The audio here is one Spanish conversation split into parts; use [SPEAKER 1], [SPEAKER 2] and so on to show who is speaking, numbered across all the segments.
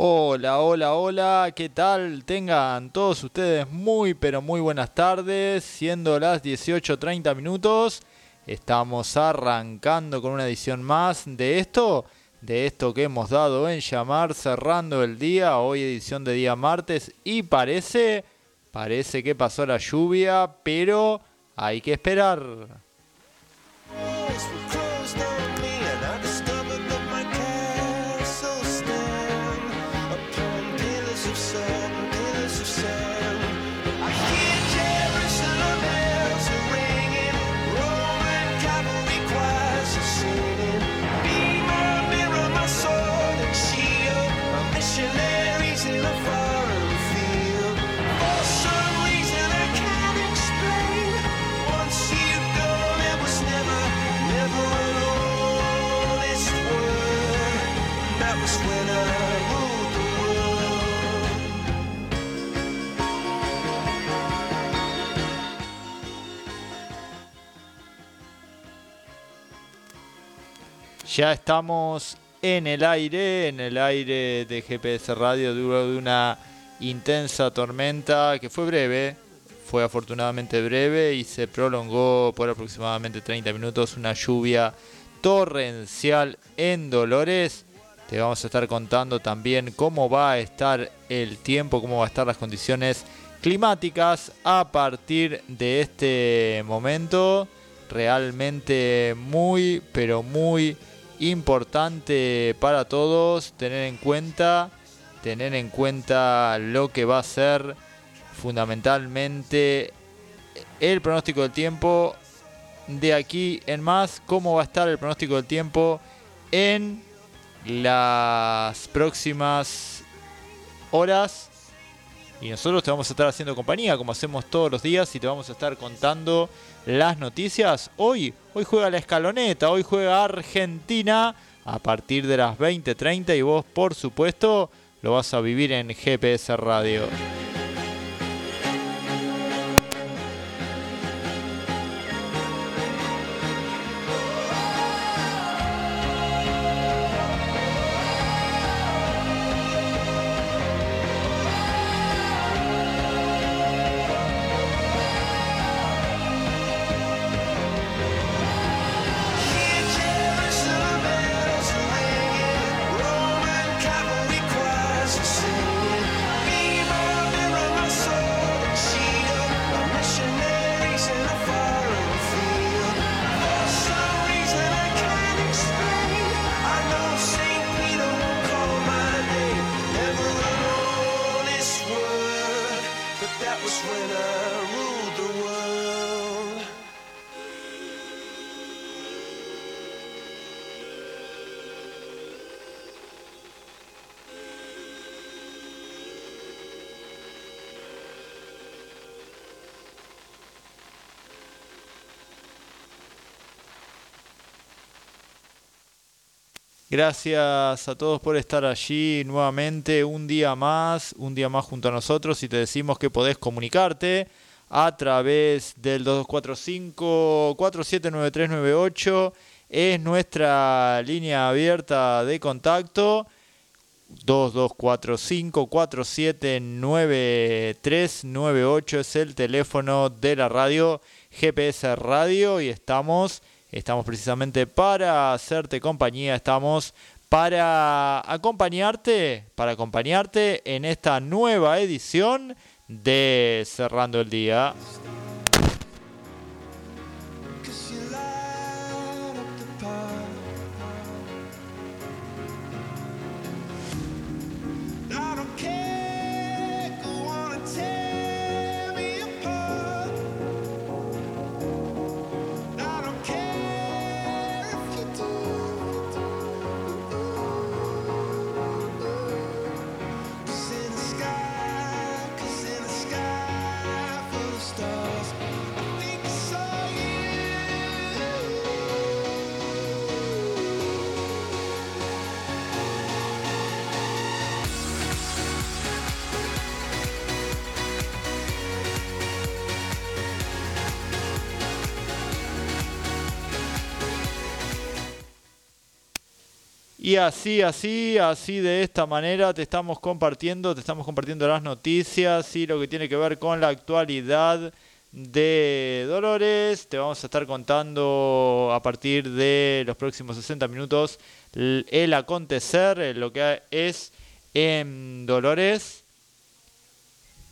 [SPEAKER 1] Hola, hola, hola, ¿qué tal? Tengan todos ustedes muy, pero muy buenas tardes, siendo las 18.30 minutos. Estamos arrancando con una edición más de esto, de esto que hemos dado en llamar cerrando el día, hoy edición de día martes y parece, parece que pasó la lluvia, pero hay que esperar. Ya estamos en el aire, en el aire de GPS Radio, luego de una intensa tormenta que fue breve, fue afortunadamente breve y se prolongó por aproximadamente 30 minutos una lluvia torrencial en Dolores. Te vamos a estar contando también cómo va a estar el tiempo, cómo va a estar las condiciones climáticas a partir de este momento. Realmente muy, pero muy importante para todos tener en cuenta tener en cuenta lo que va a ser fundamentalmente el pronóstico del tiempo de aquí en más cómo va a estar el pronóstico del tiempo en las próximas horas y nosotros te vamos a estar haciendo compañía como hacemos todos los días y te vamos a estar contando las noticias. Hoy, hoy juega la escaloneta, hoy juega Argentina a partir de las 20:30 y vos por supuesto lo vas a vivir en GPS Radio. Gracias a todos por estar allí nuevamente un día más, un día más junto a nosotros y te decimos que podés comunicarte a través del 2245-479398. Es nuestra línea abierta de contacto. 2245-479398 es el teléfono de la radio GPS Radio y estamos Estamos precisamente para hacerte compañía, estamos para acompañarte, para acompañarte en esta nueva edición de Cerrando el Día. Y así, así, así de esta manera te estamos compartiendo, te estamos compartiendo las noticias y lo que tiene que ver con la actualidad de Dolores. Te vamos a estar contando a partir de los próximos 60 minutos el acontecer, lo que es en Dolores,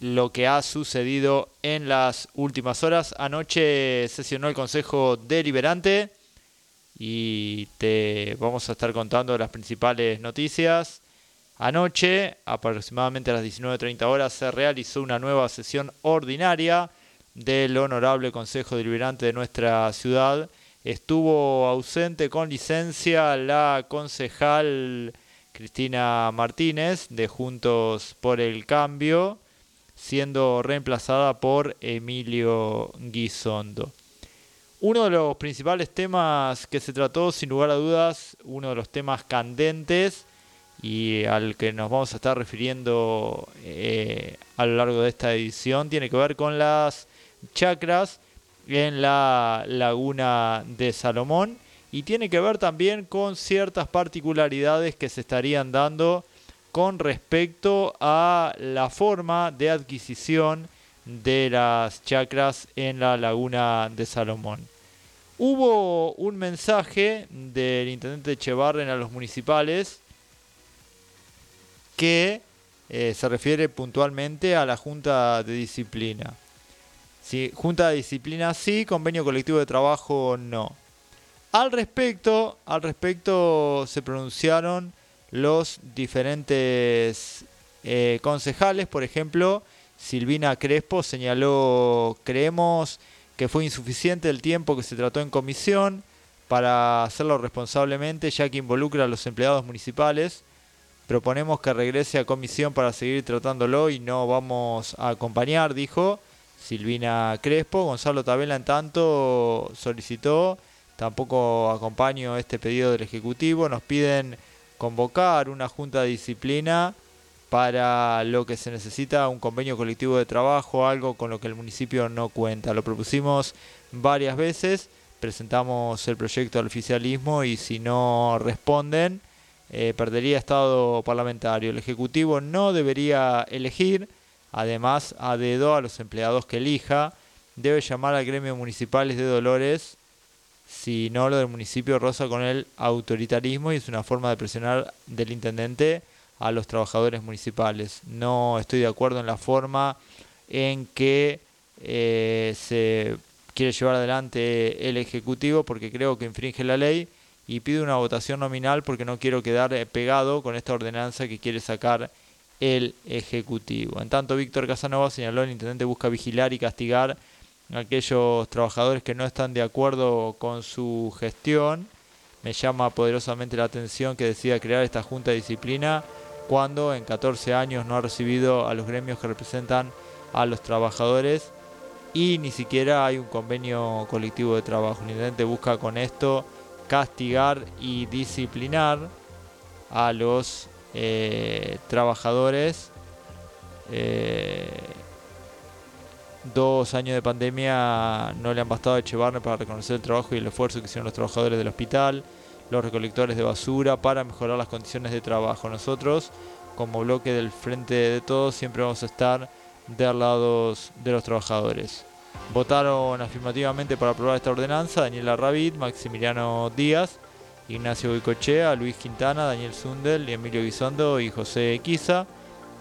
[SPEAKER 1] lo que ha sucedido en las últimas horas. Anoche sesionó el Consejo Deliberante y te vamos a estar contando las principales noticias. Anoche, aproximadamente a las 19.30 horas, se realizó una nueva sesión ordinaria del Honorable Consejo Deliberante de nuestra ciudad. Estuvo ausente con licencia la concejal Cristina Martínez de Juntos por el Cambio, siendo reemplazada por Emilio Guisondo. Uno de los principales temas que se trató, sin lugar a dudas, uno de los temas candentes y al que nos vamos a estar refiriendo eh, a lo largo de esta edición, tiene que ver con las chacras en la laguna de Salomón y tiene que ver también con ciertas particularidades que se estarían dando con respecto a la forma de adquisición de las chacras en la laguna de Salomón. Hubo un mensaje del intendente Echevarren a los municipales que eh, se refiere puntualmente a la Junta de Disciplina. Sí, junta de Disciplina sí, convenio colectivo de trabajo no. Al respecto, al respecto se pronunciaron los diferentes eh, concejales, por ejemplo, Silvina Crespo señaló, creemos que fue insuficiente el tiempo que se trató en comisión para hacerlo responsablemente, ya que involucra a los empleados municipales. Proponemos que regrese a comisión para seguir tratándolo y no vamos a acompañar, dijo Silvina Crespo. Gonzalo Tabela, en tanto, solicitó, tampoco acompaño este pedido del Ejecutivo. Nos piden convocar una junta de disciplina para lo que se necesita un convenio colectivo de trabajo, algo con lo que el municipio no cuenta. Lo propusimos varias veces, presentamos el proyecto al oficialismo y si no responden, eh, perdería estado parlamentario. El Ejecutivo no debería elegir, además a dedo a los empleados que elija, debe llamar al gremio municipales de Dolores, si no lo del municipio rosa con el autoritarismo y es una forma de presionar del intendente a los trabajadores municipales. No estoy de acuerdo en la forma en que eh, se quiere llevar adelante el Ejecutivo porque creo que infringe la ley y pido una votación nominal porque no quiero quedar eh, pegado con esta ordenanza que quiere sacar el Ejecutivo. En tanto, Víctor Casanova señaló el intendente busca vigilar y castigar a aquellos trabajadores que no están de acuerdo con su gestión. Me llama poderosamente la atención que decida crear esta junta de disciplina cuando en 14 años no ha recibido a los gremios que representan a los trabajadores y ni siquiera hay un convenio colectivo de trabajo. El intendente busca con esto castigar y disciplinar a los eh, trabajadores. Eh, dos años de pandemia no le han bastado a Echevarne para reconocer el trabajo y el esfuerzo que hicieron los trabajadores del hospital los recolectores de basura para mejorar las condiciones de trabajo. Nosotros, como bloque del Frente de Todos, siempre vamos a estar del lado de los trabajadores. Votaron afirmativamente para aprobar esta ordenanza Daniela Ravid, Maximiliano Díaz, Ignacio Boicochea, Luis Quintana, Daniel Sundel, Emilio Guisondo y José Equiza.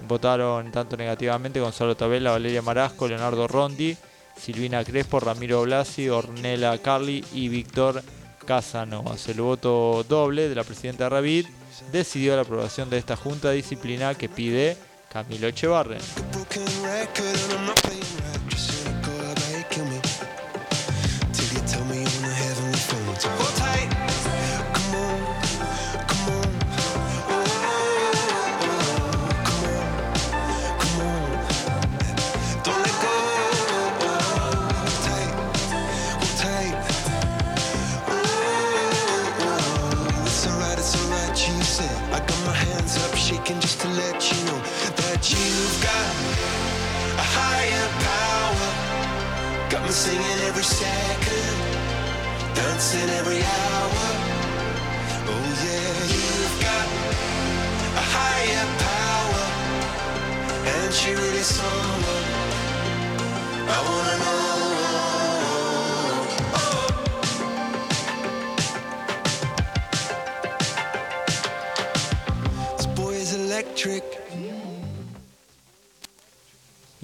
[SPEAKER 1] Votaron tanto negativamente Gonzalo Tabela, Valeria Marasco, Leonardo Rondi, Silvina Crespo, Ramiro Blasi, Ornella Carli y Víctor Casanovas. El voto doble de la presidenta Ravid decidió la aprobación de esta junta de disciplina que pide Camilo Echevarren. second, dancing every hour. Oh yeah, you've got
[SPEAKER 2] a higher power, and she really someone I wanna know.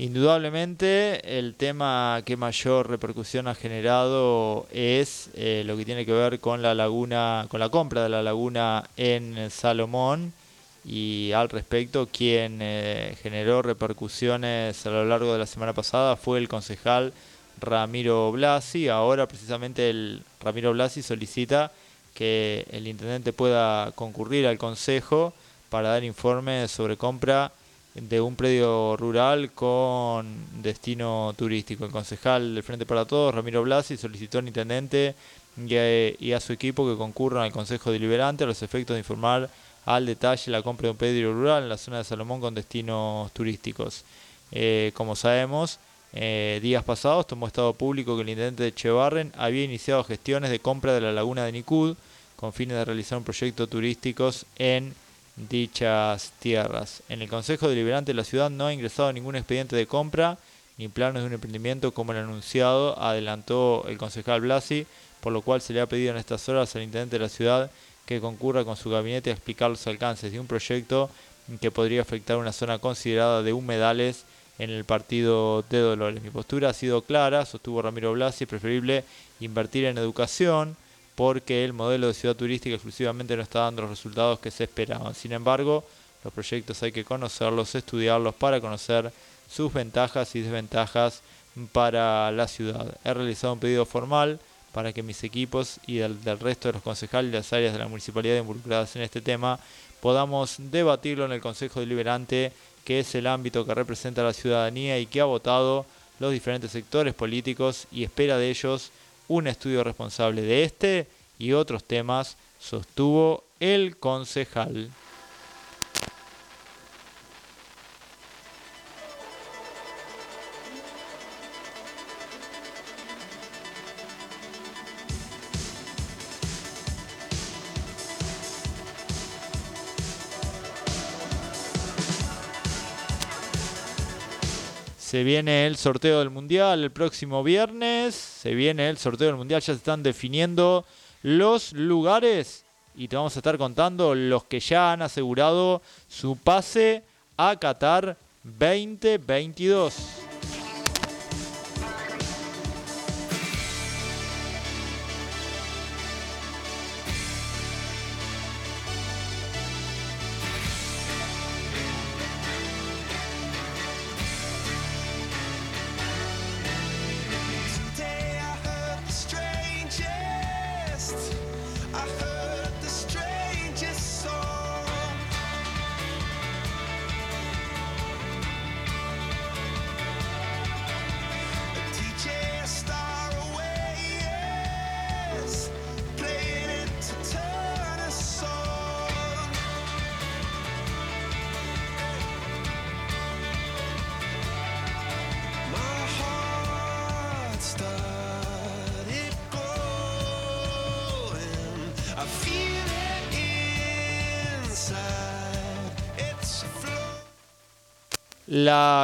[SPEAKER 1] Indudablemente el tema que mayor repercusión ha generado es eh, lo que tiene que ver con la laguna, con la compra de la laguna en Salomón y al respecto quien eh, generó repercusiones a lo largo de la semana pasada fue el concejal Ramiro Blasi. Ahora precisamente el Ramiro Blasi solicita que el intendente pueda concurrir al consejo para dar informes sobre compra de un predio rural con destino turístico. El concejal del Frente para Todos, Ramiro Blasi, solicitó al intendente y a, su equipo que concurran al Consejo Deliberante a los efectos de informar al detalle la compra de un predio rural en la zona de Salomón con destinos turísticos. Eh, como sabemos, eh, días pasados tomó estado público que el intendente de Chevarren había iniciado gestiones de compra de la laguna de Nicud con fines de realizar un proyecto turísticos en dichas tierras. En el Consejo Deliberante de la ciudad no ha ingresado ningún expediente de compra ni planos de un emprendimiento como el anunciado, adelantó el concejal Blasi, por lo cual se le ha pedido en estas horas al intendente de la ciudad que concurra con su gabinete a explicar los alcances de un proyecto que podría afectar una zona considerada de humedales en el partido de Dolores. Mi postura ha sido clara, sostuvo Ramiro Blasi, es preferible invertir en educación porque el modelo de ciudad turística exclusivamente no está dando los resultados que se esperaban. Sin embargo, los proyectos hay que conocerlos, estudiarlos para conocer sus ventajas y desventajas para la ciudad. He realizado un pedido formal para que mis equipos y del, resto de los concejales de las áreas de la municipalidad involucradas en este tema podamos debatirlo en el Consejo Deliberante, que es el ámbito que representa a la ciudadanía y que ha votado los diferentes sectores políticos y espera de ellos un estudio responsable de este y otros temas, sostuvo el concejal. Se viene el sorteo del Mundial el próximo viernes. Se viene el sorteo del Mundial. Ya se están definiendo los lugares. Y te vamos a estar contando los que ya han asegurado su pase a Qatar 2022.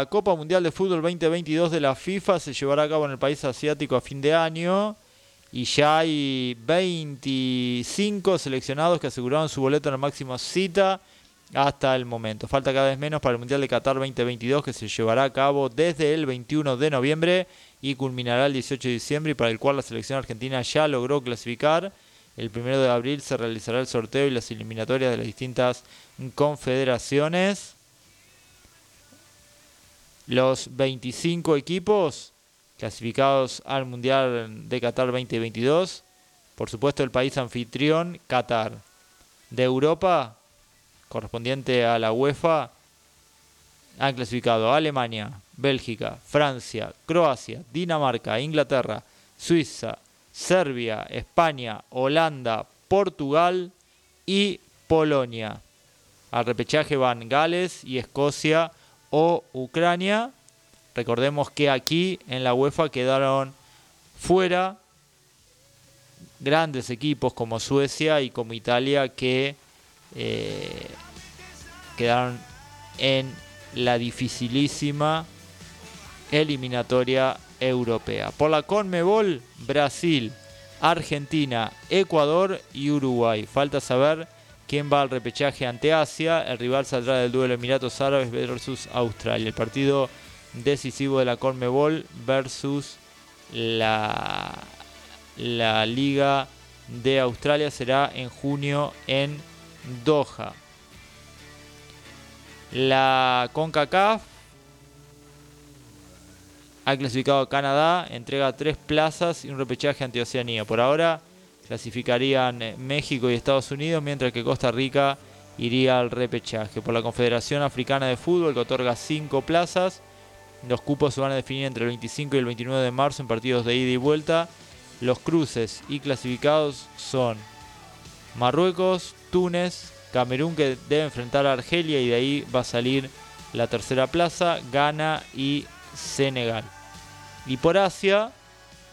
[SPEAKER 1] Copa Mundial de Fútbol 2022 de la FIFA se llevará a cabo en el país asiático a fin de año y ya hay 25 seleccionados que aseguraron su boleto en la máxima cita hasta el momento. Falta cada vez menos para el Mundial de Qatar 2022 que se llevará a cabo desde el 21 de noviembre y culminará el 18 de diciembre y para el cual la selección argentina ya logró clasificar. El 1 de abril se realizará el sorteo y las eliminatorias de las distintas confederaciones. Los 25 equipos clasificados al Mundial de Qatar 2022. Por supuesto, el país anfitrión, Qatar. De Europa, correspondiente a la UEFA, han clasificado Alemania, Bélgica, Francia, Croacia, Dinamarca, Inglaterra, Suiza, Serbia, España, Holanda, Portugal y Polonia. Al repechaje van Gales y Escocia o Ucrania. Recordemos que aquí en la UEFA quedaron fuera grandes equipos como Suecia y como Italia que eh, quedaron en la dificilísima eliminatoria europea. Por la Conmebol, Brasil, Argentina, Ecuador y Uruguay. Falta saber quién va al repechaje ante Asia. El rival saldrá del duelo Emiratos Árabes versus Australia. El partido decisivo de la Conmebol versus la, la Liga de Australia será en junio en Doha. La CONCACAF ha clasificado a Canadá, entrega tres plazas y un repechaje ante Oceanía. Por ahora clasificarían eh, México y Estados Unidos, mientras que Costa Rica iría al repechaje. Por la Confederación Africana de Fútbol, que otorga cinco plazas, los cupos se van a definir entre el 25 y el 29 de marzo en partidos de ida y vuelta. Los cruces y clasificados son Marruecos, Túnez, Camerún que debe enfrentar a Argelia y de ahí va a salir la tercera plaza, Ghana y Senegal. Y por Asia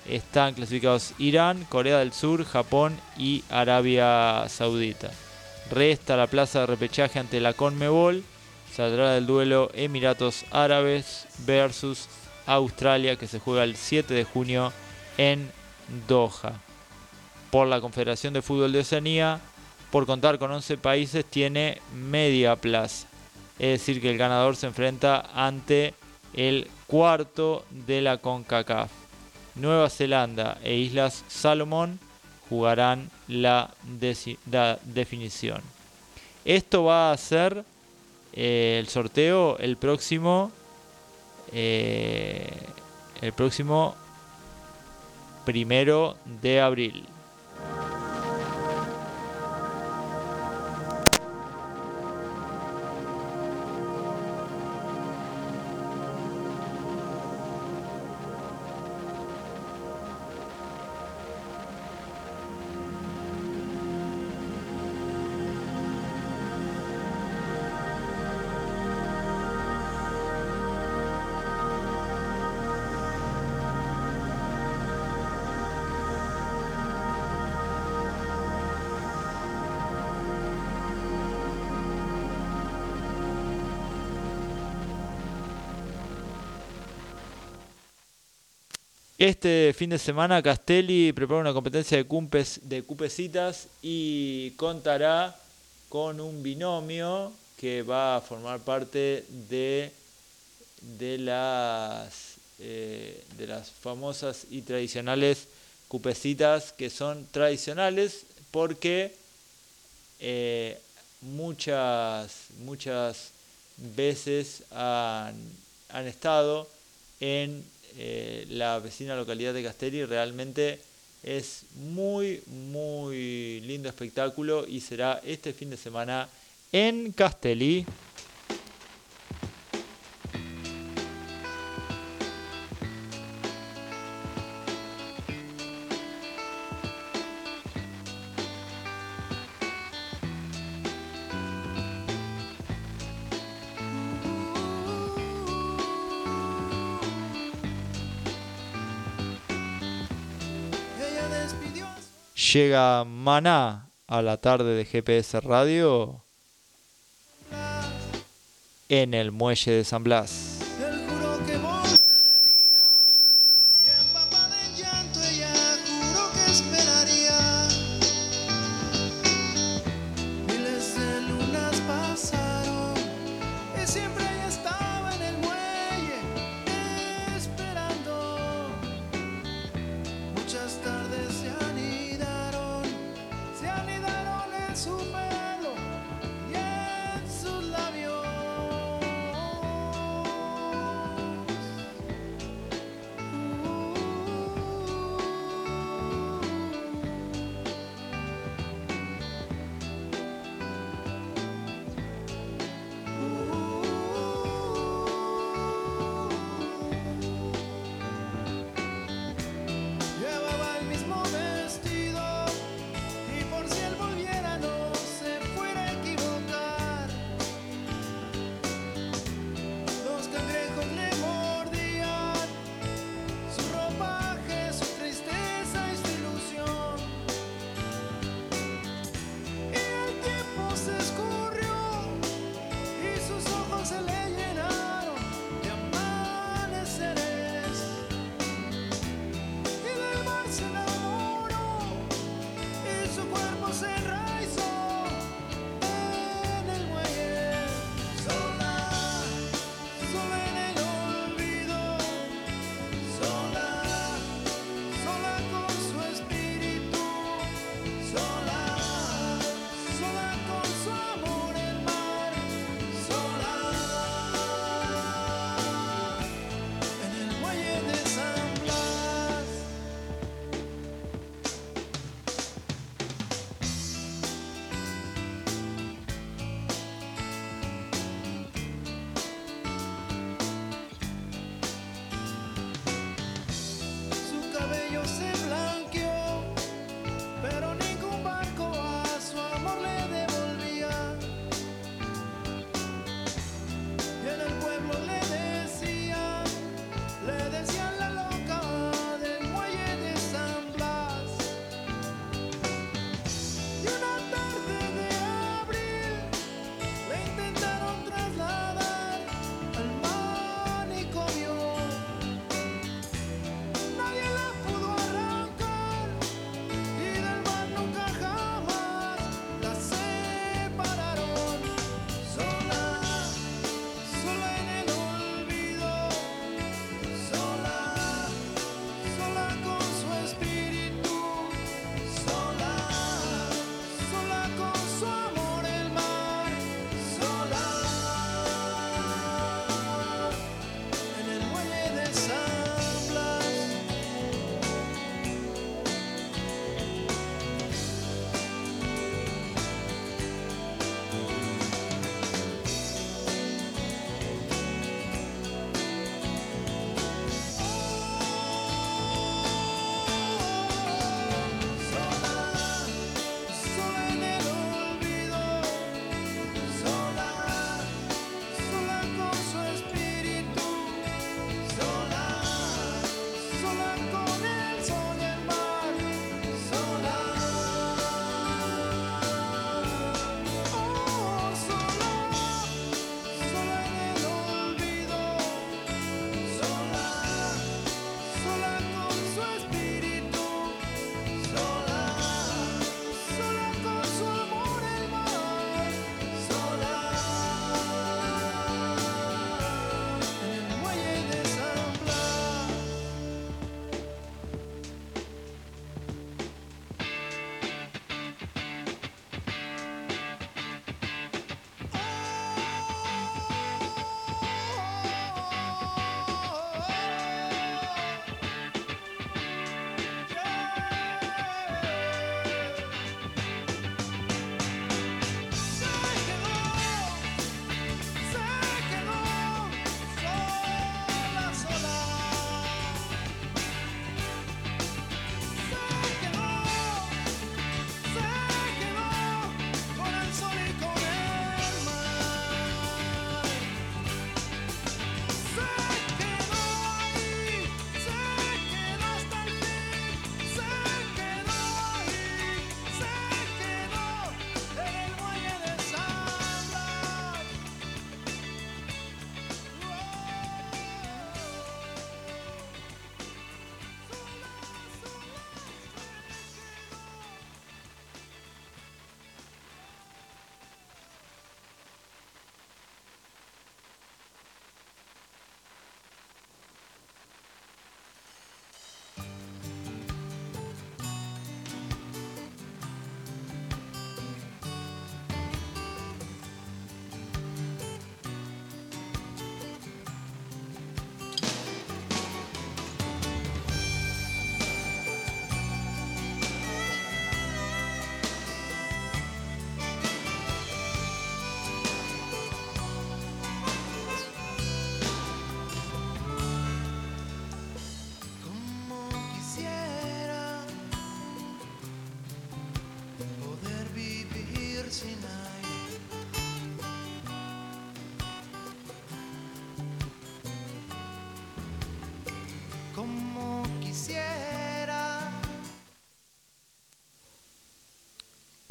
[SPEAKER 1] están clasificados Irán, Corea del Sur, Japón y Arabia Saudita. Resta la plaza de repechaje ante la Conmebol. Saldrá del duelo Emiratos Árabes versus Australia que se juega el 7 de junio en Doha. Por la Confederación de Fútbol de Oceanía, por contar con 11 países, tiene media plaza. Es decir, que el ganador se enfrenta ante el cuarto de la CONCACAF. Nueva Zelanda e Islas Salomón jugarán la, definición. Esto va a ser eh, el sorteo el próximo eh, el próximo primero de abril. Este fin de semana Castelli prepara una competencia de, cumpes, de cupecitas y contará con un binomio que va a formar parte de, de, las, eh, de las famosas y tradicionales cupecitas que son tradicionales porque eh, muchas, muchas veces han, han estado en eh, la vecina localidad de Castelli. Realmente es muy, muy lindo espectáculo y será este fin de semana en Castelli. Llega Maná a la tarde de GPS Radio en el muelle de San Blas.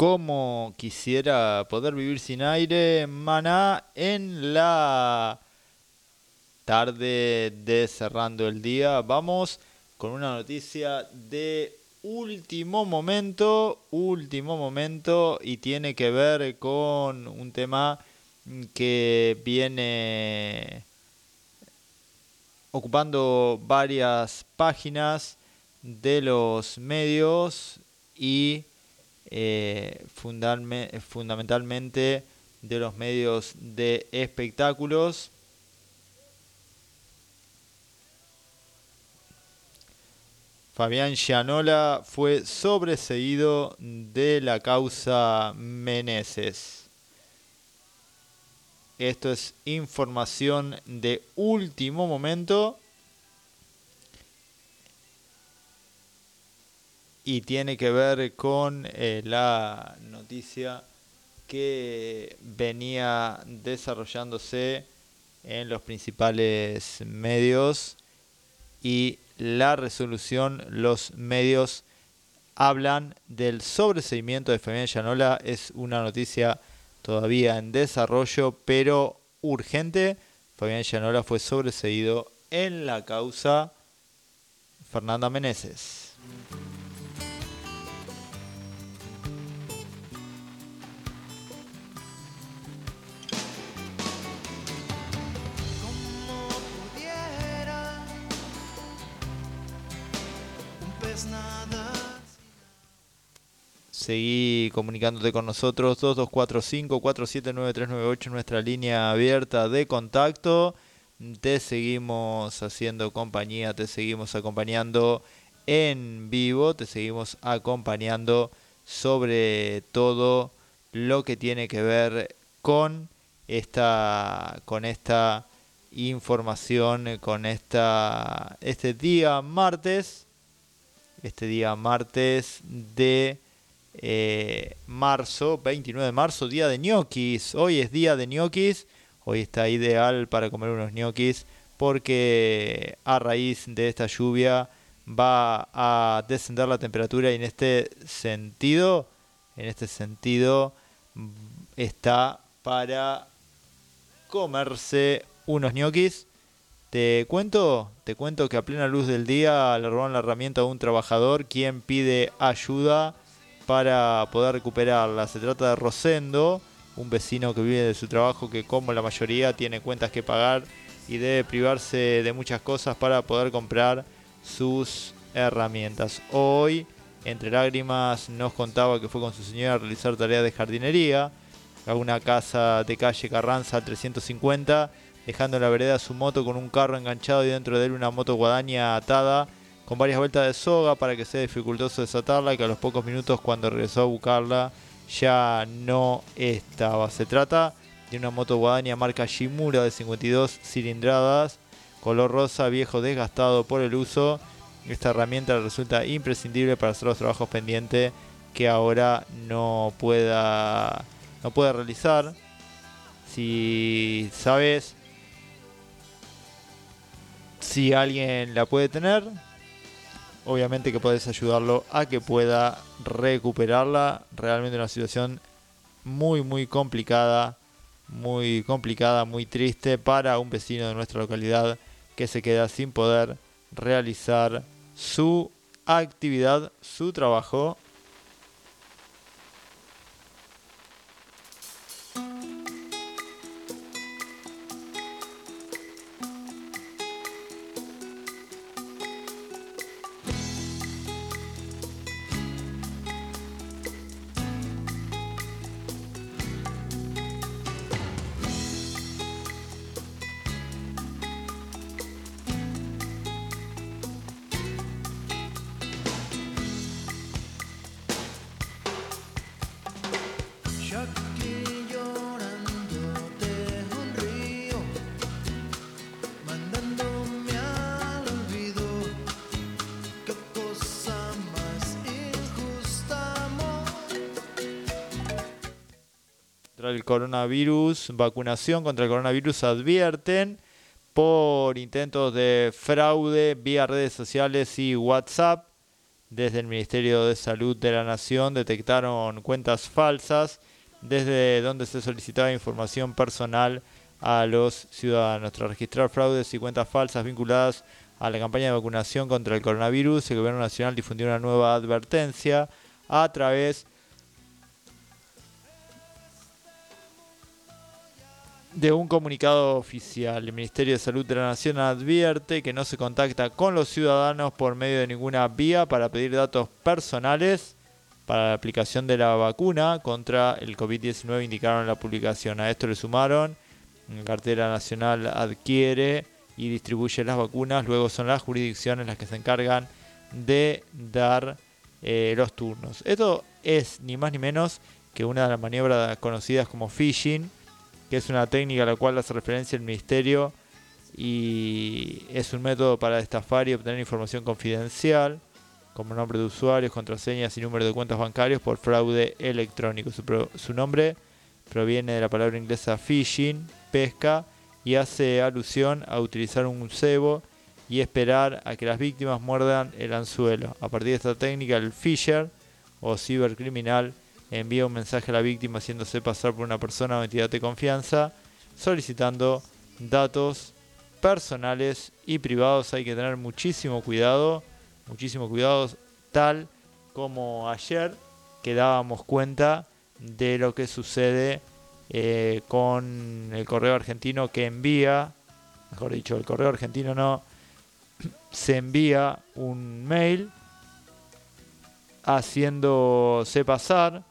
[SPEAKER 1] Como quisiera poder vivir sin aire, Maná en la tarde de cerrando el día. Vamos con una noticia de último momento, último momento y tiene que ver con un tema que viene ocupando varias páginas de los medios y eh, fundalme- fundamentalmente de los medios de espectáculos. Fabián Gianola fue sobreseído de la causa Meneses. Esto es información de último momento y tiene que ver con eh, la noticia que venía desarrollándose en los principales medios y la resolución, los medios hablan del sobreseimiento de Fabián Llanola. Es una noticia todavía en desarrollo, pero urgente. Fabián Llanola fue sobreseído en la causa Fernanda Meneses. Seguí comunicándote con nosotros 2245-479398 nuestra línea abierta de contacto. Te seguimos haciendo compañía, te seguimos acompañando en vivo, te seguimos acompañando sobre todo lo que tiene que ver con esta con esta información, con esta este día martes este día martes de eh, marzo, 29 de marzo, día de ñoquis. Hoy es día de ñoquis. Hoy está ideal para comer unos ñoquis porque a raíz de esta lluvia va a descender la temperatura y en este sentido, en este sentido está para comerse unos ñoquis. Te cuento, te cuento que a plena luz del día le robaron la herramienta a un trabajador quien pide ayuda para poder recuperarla. Se trata de Rosendo, un vecino que vive de su trabajo que como la mayoría tiene cuentas que pagar y debe privarse de muchas cosas para poder comprar sus herramientas. Hoy, entre lágrimas, nos contaba que fue con su señora a realizar tareas de jardinería a una casa de calle Carranza al 350, dejando en la vereda su moto con un carro enganchado y dentro de él una moto guadaña atada con varias vueltas de soga para que sea dificultoso desatarla y que a los pocos minutos cuando regresó a buscarla ya no estaba. Se trata de una moto guadaña marca Shimura de 52 cilindradas, color rosa, viejo desgastado por el uso. Esta herramienta resulta imprescindible para hacer los trabajos pendientes que ahora no pueda no puede realizar. Si sabes si alguien la puede tener, obviamente que puedes ayudarlo a que pueda recuperarla. Realmente una situación muy muy complicada, muy complicada, muy triste para un vecino de nuestra localidad que se queda sin poder realizar su actividad, su trabajo. Contra el coronavirus, vacunación contra el coronavirus advierten por intentos de fraude vía redes sociales y WhatsApp. Desde el Ministerio de Salud de la Nación detectaron cuentas falsas desde donde se solicitaba información personal a los ciudadanos. Tras registrar fraudes y cuentas falsas vinculadas a la campaña de vacunación contra el coronavirus, el Gobierno Nacional difundió una nueva advertencia a través de un comunicado oficial. El Ministerio de Salud de la Nación advierte que no se contacta con los ciudadanos por medio de ninguna vía para pedir datos personales para la aplicación de la vacuna contra el COVID-19, indicaron en la publicación. A esto le sumaron, la cartera nacional adquiere y distribuye las vacunas, luego son las jurisdicciones las que se encargan de dar eh, los turnos. Esto es ni más ni menos que una de las maniobras conocidas como phishing, que es una técnica a la cual hace referencia el Ministerio y es un método para estafar y obtener información confidencial, como nombre de usuarios, contraseñas y número de cuentas bancarios por fraude electrónico. Su, nombre proviene de la palabra inglesa phishing, pesca, y hace alusión a utilizar un cebo y esperar a que las víctimas muerdan el anzuelo. A partir de esta técnica, el fisher o cibercriminal envía un mensaje a la víctima haciéndose pasar por una persona o entidad de confianza, solicitando datos personales y privados. Hay que tener muchísimo cuidado, muchísimo cuidado, tal como ayer que dábamos cuenta de lo que sucede eh, con el correo argentino que envía, mejor dicho, el correo argentino no, se envía un mail haciéndose pasar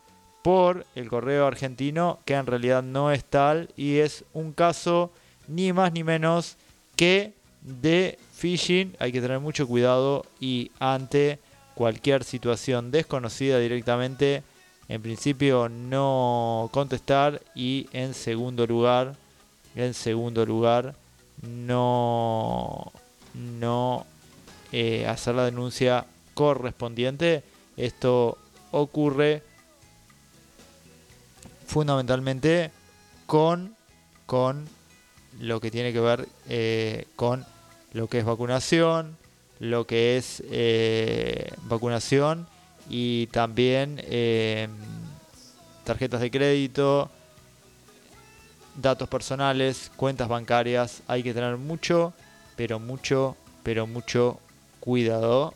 [SPEAKER 1] por el correo argentino que en realidad no es tal y es un caso ni más ni menos que de phishing. Hay que tener mucho cuidado y ante cualquier situación desconocida directamente, en principio no contestar y en segundo lugar, en segundo lugar, no, no eh, hacer la denuncia correspondiente. Esto ocurre fundamentalmente con, con lo que tiene que ver eh, con lo que es vacunación, lo que es eh, vacunación y también eh, tarjetas de crédito, datos personales, cuentas bancarias. Hay que tener mucho, pero mucho, pero mucho cuidado.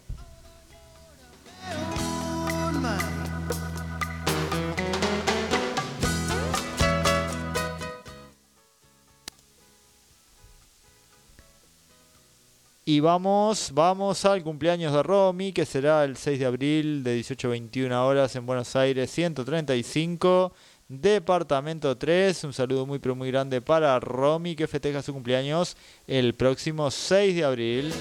[SPEAKER 1] Y vamos, vamos al cumpleaños de Romy, que será el 6 de abril de 18 a 21 horas en Buenos Aires 135, departamento 3. Un saludo muy pero muy grande para Romy, que festeja su cumpleaños el próximo 6 de abril.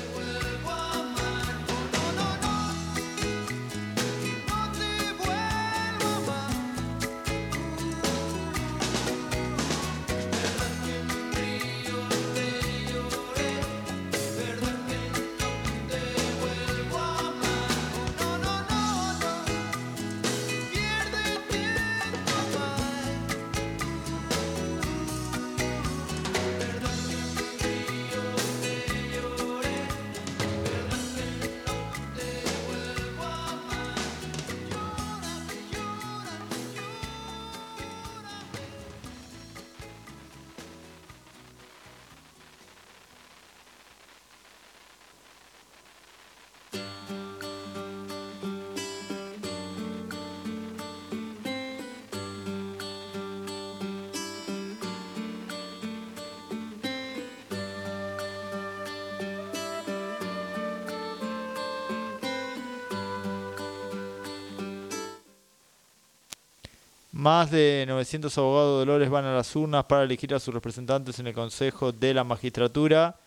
[SPEAKER 1] Más de 900 abogados de Dolores van a las urnas para elegir a sus representantes en el Consejo de la Magistratura.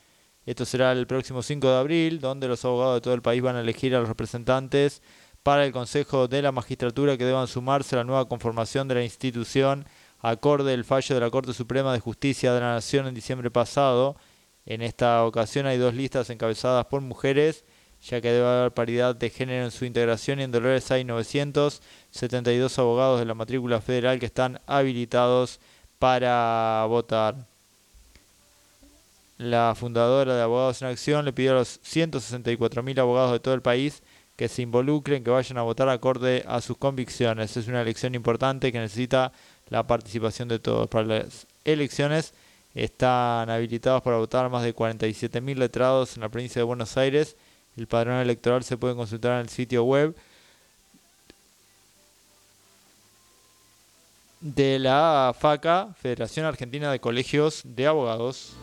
[SPEAKER 1] Esto será el próximo 5 de abril, donde los abogados de todo el país van a elegir a los representantes para el Consejo de la Magistratura que deban sumarse a la nueva conformación de la institución acorde el fallo de la Corte Suprema de Justicia de la Nación en diciembre pasado. En esta ocasión hay dos listas encabezadas por mujeres, ya que debe haber paridad de género en su integración y en Dolores hay 972 abogados de la matrícula federal que están habilitados para votar. la fundadora de Abogados en Acción, le pidió a los 164.000 abogados de todo el país que se involucren, que vayan a votar acorde a sus convicciones. Es una elección importante que necesita la participación de todos. Para las elecciones están habilitados para votar más de 47.000 letrados en la provincia de Buenos Aires. El padrón electoral se puede consultar en el sitio web de la FACA, Federación Argentina de Colegios de Abogados.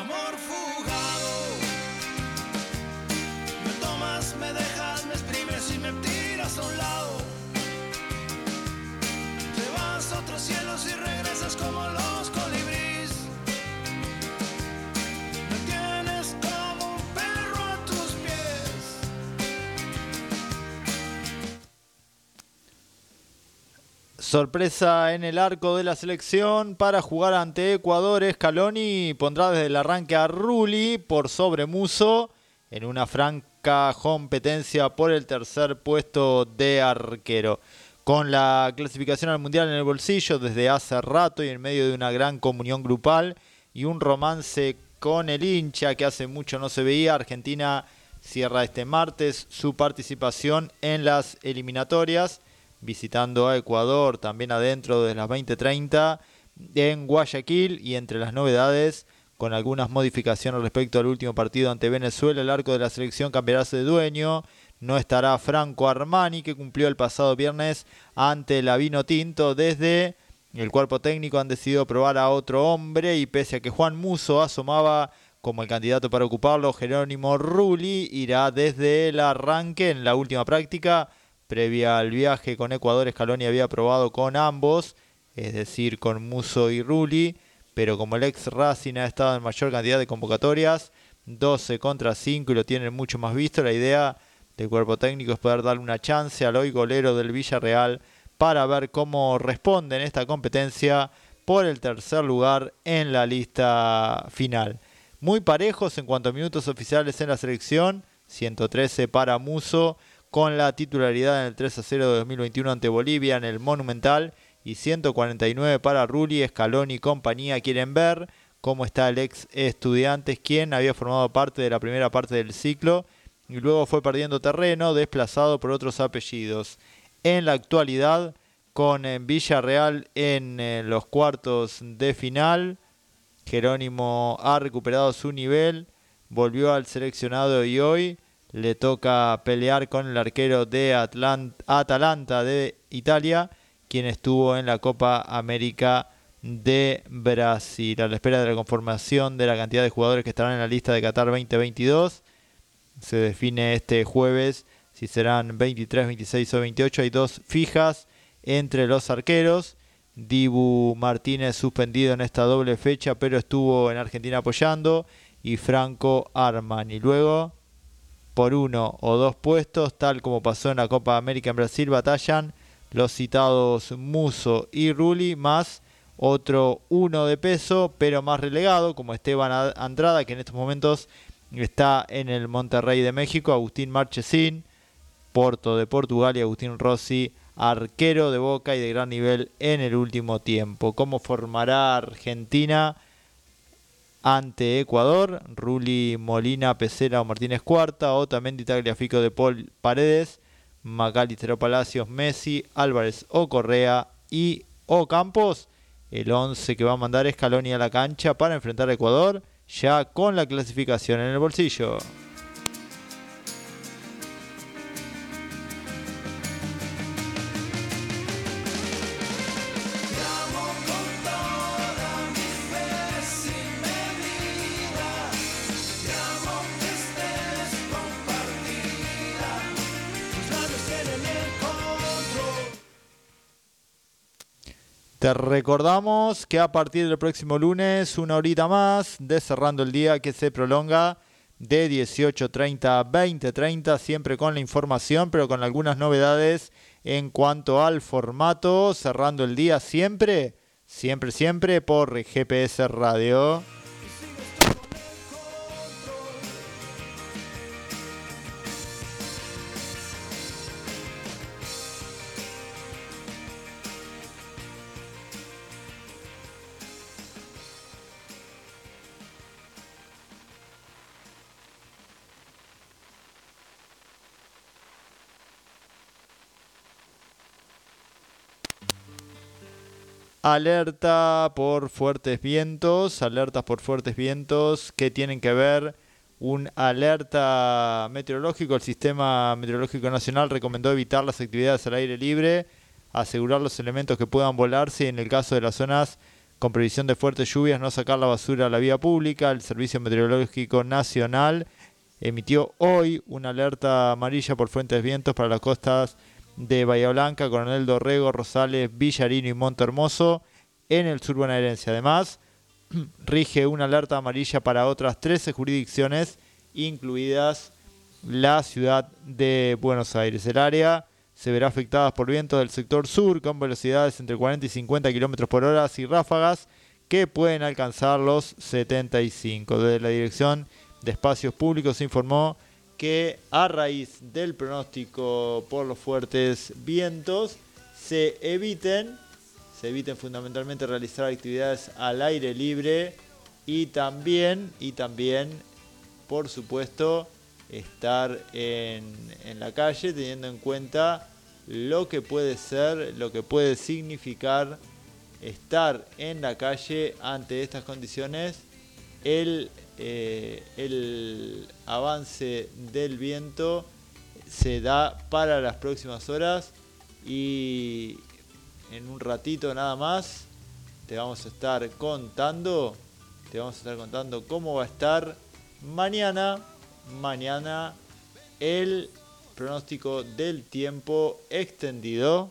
[SPEAKER 3] Amor fugado. Me tomas, me dejas, me exprimes y me tiras a un lado.
[SPEAKER 1] Sorpresa en el arco de la selección para jugar ante Ecuador. Scaloni pondrá desde el arranque a Rulli por sobre Muso en una franca competencia por el tercer puesto de arquero. Con la clasificación al Mundial en el bolsillo desde hace rato y en medio de una gran comunión grupal y un romance con el hincha que hace mucho no se veía, Argentina cierra este martes su participación en las eliminatorias visitando a Ecuador también adentro de las 20:30 en Guayaquil y entre las novedades con algunas modificaciones respecto al último partido ante Venezuela, el arco de la selección cambiará de dueño, no estará Franco Armani, que cumplió el pasado viernes ante la Vino Tinto. Desde el cuerpo técnico han decidido probar a otro hombre y pese a que Juan Muso asomaba como el candidato para ocuparlo, Jerónimo Rulli irá desde el arranque en la última práctica. Previa al viaje con Ecuador, Scaloni había probado con ambos, es decir, con Muso y Rulli, pero como el ex Racing ha estado en mayor cantidad de convocatorias, 12 contra 5 y lo tienen mucho más visto, la idea del cuerpo técnico es poder darle una chance al hoy golero del Villarreal para ver cómo responde en esta competencia por el tercer lugar en la lista final. Muy parejos en cuanto a minutos oficiales en la selección, 113 para Muso, con la titularidad en el 3 a 0 de 2021 ante Bolivia en el Monumental y 149 para Rulli, Scaloni y compañía. Quieren ver cómo está el ex Estudiantes, quien había formado parte de la primera parte del ciclo y luego fue perdiendo terreno, desplazado por otros apellidos. En la actualidad, con eh, Villarreal en eh, los cuartos de final, Jerónimo ha recuperado su nivel, volvió al seleccionado y hoy le toca pelear con el arquero de Atalanta de Italia, quien estuvo en la Copa América de Brasil. A la espera de la conformación de la cantidad de jugadores que estarán en la lista de Qatar 2022, se define este jueves si serán 23, 26 o 28. Hay dos fijas entre los arqueros. Dibu Martínez suspendido en esta doble fecha, pero estuvo en Argentina apoyando. Y Franco Armani. Luego, por uno o dos puestos, tal como pasó en la Copa América en Brasil, batallan los citados Muso y Rulli, más otro uno de peso, pero más relegado, como Esteban Andrada, que en estos momentos está en el Monterrey de México, Agustín Marchesín, Porto de Portugal y Agustín Rossi, arquero de Boca y de gran nivel en el último tiempo. ¿Cómo formará Argentina ante Ecuador? Ruli Molina, Pesera o Martínez Cuarta, Otamendi, Tagliafico de Paul Paredes, Macalister Palacios, Messi, Álvarez o Correa y o Campos. El 11 que va a mandar Scaloni a la cancha para enfrentar a Ecuador ya con la clasificación en el bolsillo. Te recordamos que a partir del próximo lunes, una horita más de cerrando el día que se prolonga de 18.30 a 20.30, siempre con la información, pero con algunas novedades en cuanto al formato, cerrando el día siempre, siempre, siempre por GPS Radio. Alerta por fuertes vientos, alertas por fuertes vientos que tienen que ver un alerta meteorológico. El Sistema Meteorológico Nacional recomendó evitar las actividades al aire libre, asegurar los elementos que puedan volarse y en el caso de las zonas con previsión de fuertes lluvias no sacar la basura a la vía pública. El Servicio Meteorológico Nacional emitió hoy una alerta amarilla por fuertes vientos para las costas de Bahía Blanca, Coronel Dorrego, Rosales, Villarino y Monte Hermoso en el sur bonaerense. Además, rige una alerta amarilla para otras 13 jurisdicciones, incluidas la ciudad de Buenos Aires. El área se verá afectada por vientos del sector sur con velocidades entre 40 y 50 km por hora y ráfagas que pueden alcanzar los 75. Desde la Dirección de Espacios Públicos se informó que a raíz del pronóstico por los fuertes vientos se eviten, se eviten fundamentalmente realizar actividades al aire libre y también, y también, por supuesto, estar en, en la calle teniendo en cuenta lo que puede ser, lo que puede significar estar en la calle ante estas condiciones, el eh, el avance del viento se da para las próximas horas y en un ratito nada más te vamos a estar contando, te vamos a estar contando cómo va a estar mañana, mañana el pronóstico del tiempo extendido.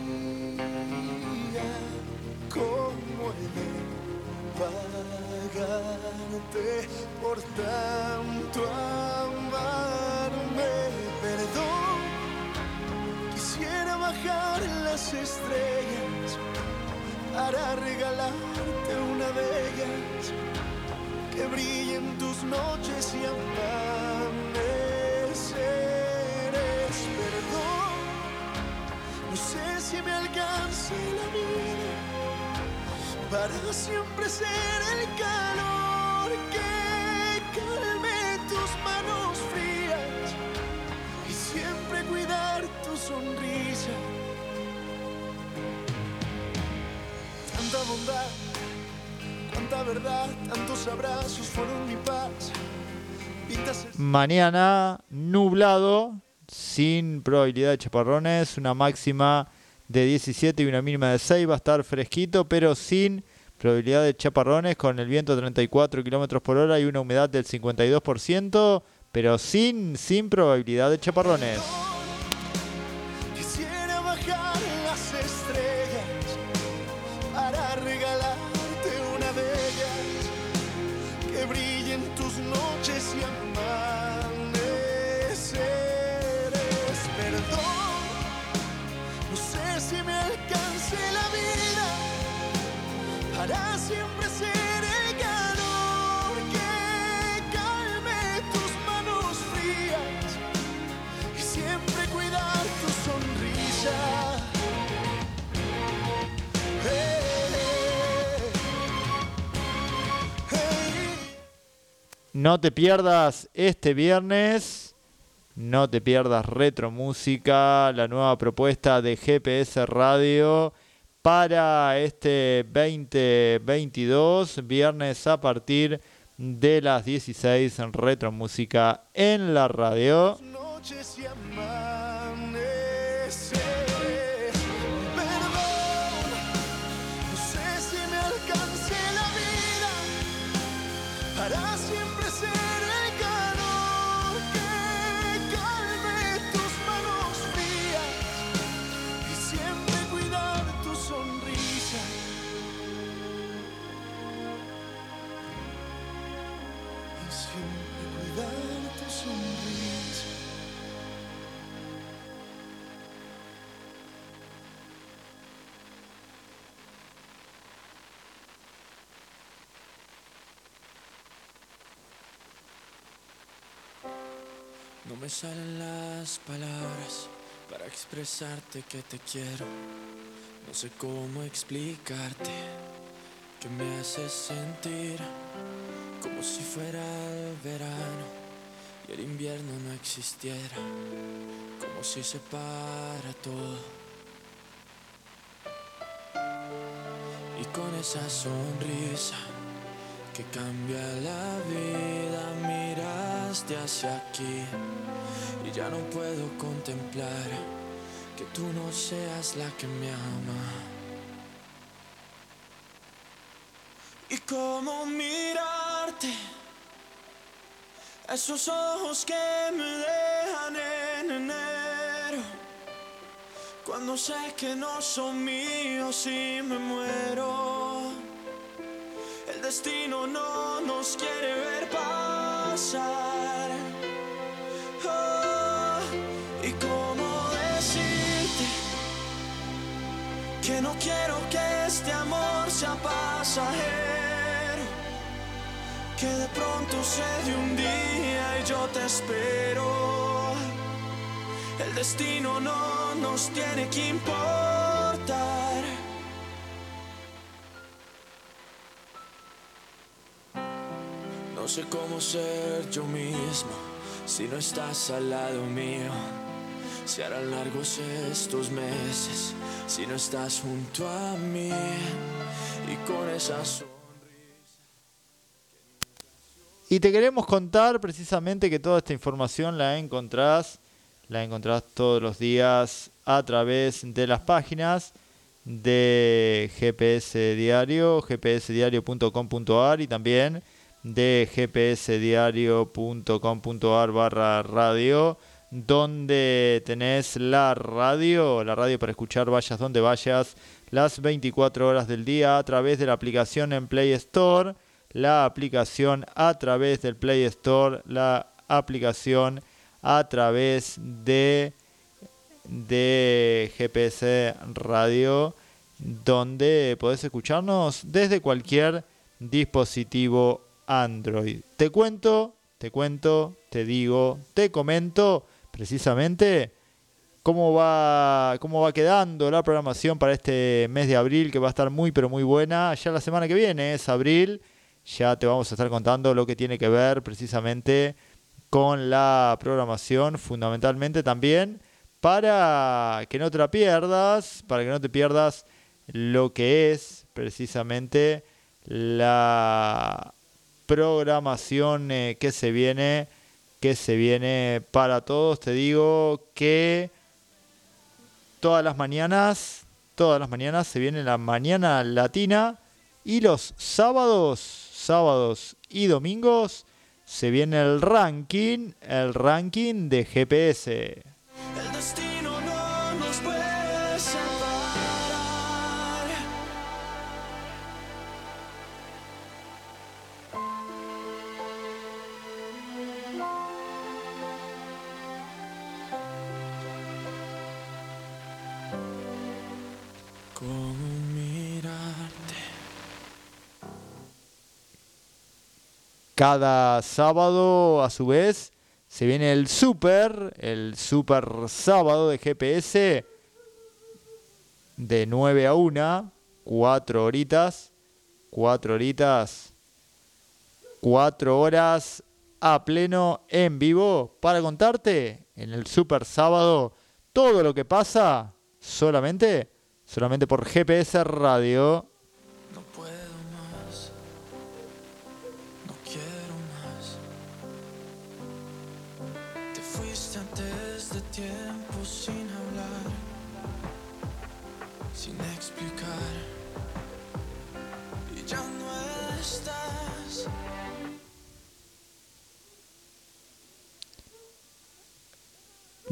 [SPEAKER 3] ¿Cómo he de pagarte por tanto amarme? Perdón, quisiera bajar las estrellas para regalarte una de ellas que brille en tus noches y amaneceres. Perdón, no sé si me alcance la vida para siempre ser el calor que calme tus manos frías y siempre cuidar tu sonrisa. Tanta bondad, cuánta verdad, tantos abrazos fueron mi paz.
[SPEAKER 1] Mañana nublado, sin probabilidad de chaparrones, una máxima de 17 y una mínima de 6. Va a estar fresquito, pero sin probabilidad de chaparrones, con el viento a 34 kilómetros por hora y una humedad del 52%, pero sin, sin probabilidad de chaparrones.
[SPEAKER 3] No
[SPEAKER 1] te pierdas este viernes, no te pierdas Retro Música, la nueva propuesta de GPS Radio para este 2022, viernes a partir de las 16 en Retro Música en la radio.
[SPEAKER 3] noches y No me
[SPEAKER 4] salen las palabras para expresarte que te quiero. No sé cómo explicarte que me haces sentir como si fuera el verano y el invierno no existiera, como si se para todo. Y con esa sonrisa cambia la vida, miraste hacia aquí y ya no puedo contemplar que tú no seas la que me ama. Y cómo mirarte, esos ojos que me dejan en enero, cuando sé que no son míos y me muero. El destino no nos quiere ver pasar. Ah, y cómo decirte que no quiero que este amor sea pasajero. que de pronto se de un día y yo te espero. El destino no nos tiene que importar. Sé cómo ser yo mismo si no estás al lado mío. Se harán largos estos meses si no estás junto a mí y con esa sonrisa.
[SPEAKER 1] Y te queremos contar precisamente que toda esta información la encontrás, la encontrás todos los días a través de las páginas de GPS Diario, gpsdiario.com.ar y también de gpsdiario.com.ar barra radio, donde tenés la radio, la radio para escuchar vayas donde vayas, las 24 horas del día a través de la aplicación en Play Store, la aplicación a través del Play Store, la aplicación a través de, de GPS Radio, donde podés escucharnos desde cualquier dispositivo Android. Te cuento, te cuento, te digo, te comento precisamente cómo va, cómo va quedando la programación para este mes de abril, que va a estar muy, pero muy buena. Ya la semana que viene es abril, ya te vamos a estar contando lo que tiene que ver precisamente con la programación, fundamentalmente también para que no te la pierdas, para que no te pierdas lo que es precisamente la programación eh, que se viene que se viene para todos. Te digo que todas las mañanas todas las mañanas se viene la mañana latina y los sábados sábados y domingos se viene el ranking el ranking de GPS
[SPEAKER 4] El destino
[SPEAKER 1] Cada sábado, a su vez, se viene el super, el super sábado de GPS de 9 a 1, 4 horitas, 4 horitas, 4 horas a pleno en vivo para contarte en el super sábado todo lo que pasa solamente, solamente por GPS Radio.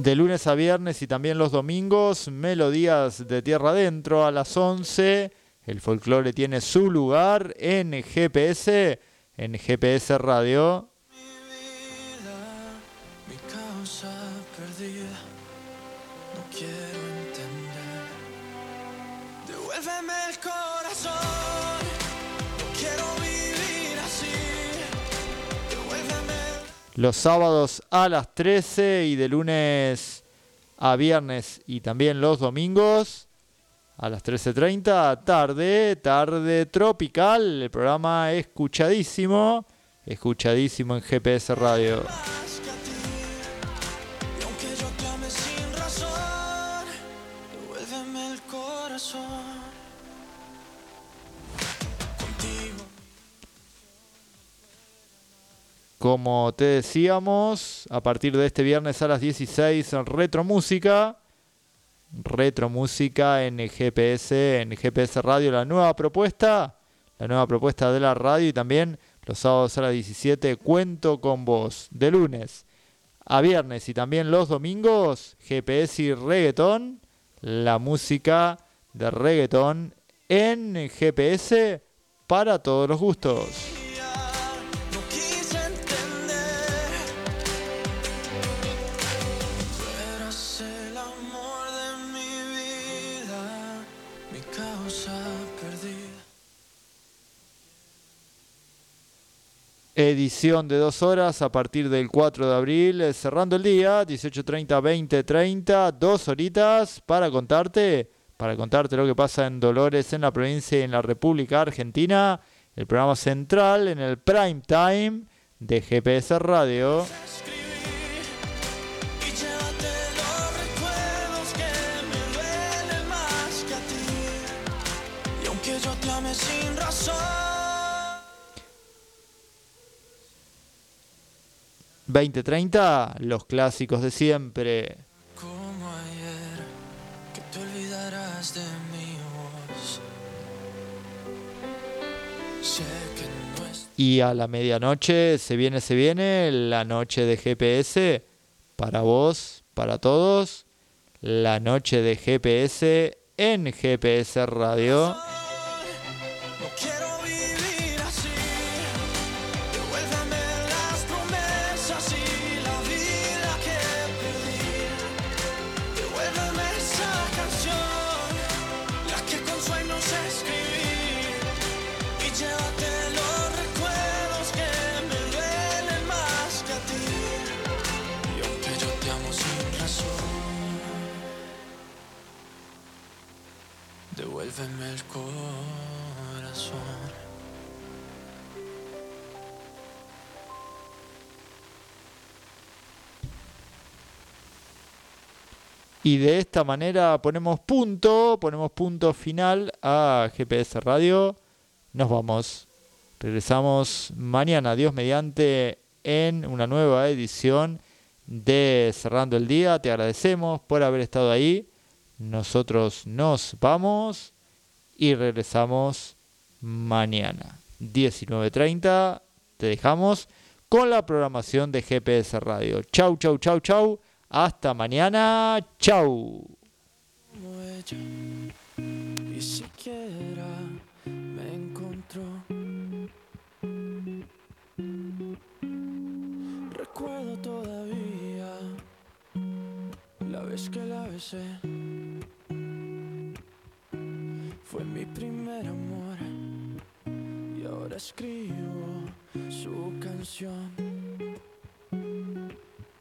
[SPEAKER 4] De
[SPEAKER 1] lunes a viernes y también los domingos, Melodías de Tierra Adentro a las 11. El folclore tiene su lugar en GPS, en GPS Radio. Los sábados a las 13 y de lunes a viernes y también los domingos a las 13.30, tarde, tarde tropical. El programa escuchadísimo, escuchadísimo en GPS Radio. Como te decíamos, a partir de este viernes a las 16, retro música. Retro música en GPS, en GPS Radio, la nueva propuesta. La nueva propuesta de la radio y también los sábados a las 17, cuento con vos. De lunes a viernes y también los domingos, GPS y reggaetón. La música de reggaetón en GPS para todos los gustos. Edición de dos horas a partir del 4 de abril, eh, cerrando el día, 18.30, 20.30, dos horitas para contarte, para contarte lo que pasa en Dolores, en la provincia y en la República Argentina, el programa central en el prime time de GPS Radio. 20.30, los clásicos de siempre.
[SPEAKER 4] como ayer, que te olvidarás de mi voz. Sé que no es
[SPEAKER 1] Y a la medianoche se viene, se viene la noche de GPS para vos, para todos. La noche de GPS en GPS Radio.
[SPEAKER 4] Y
[SPEAKER 1] de esta manera ponemos punto, ponemos punto final a GPS Radio. Nos vamos. Regresamos mañana, Dios mediante, en una nueva edición de Cerrando el Día. Te agradecemos por haber estado ahí. Nosotros nos vamos y regresamos mañana. 19.30. Te dejamos con la programación de GPS Radio. Chau, chau, chau, chau. Hasta mañana. Chau.
[SPEAKER 4] y siquiera me encontró. Recuerdo todavía la vez que la besé. Fue mi primer amor y ahora escribo su canción.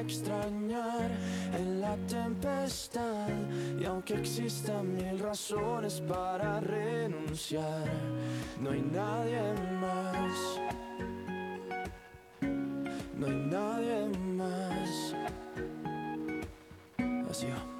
[SPEAKER 4] extrañar en la tempestad. Y aunque existan mil razones para renunciar, no hay nadie más. No hay nadie más. Así va.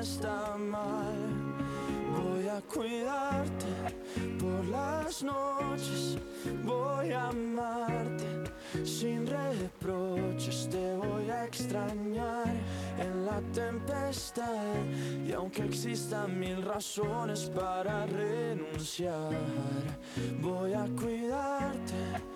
[SPEAKER 4] está mal. Voy a cuidarte por las noches, voy a amarte sin reproches, te voy a extrañar en la tempestad. Y aunque existan mil razones para renunciar, voy a cuidarte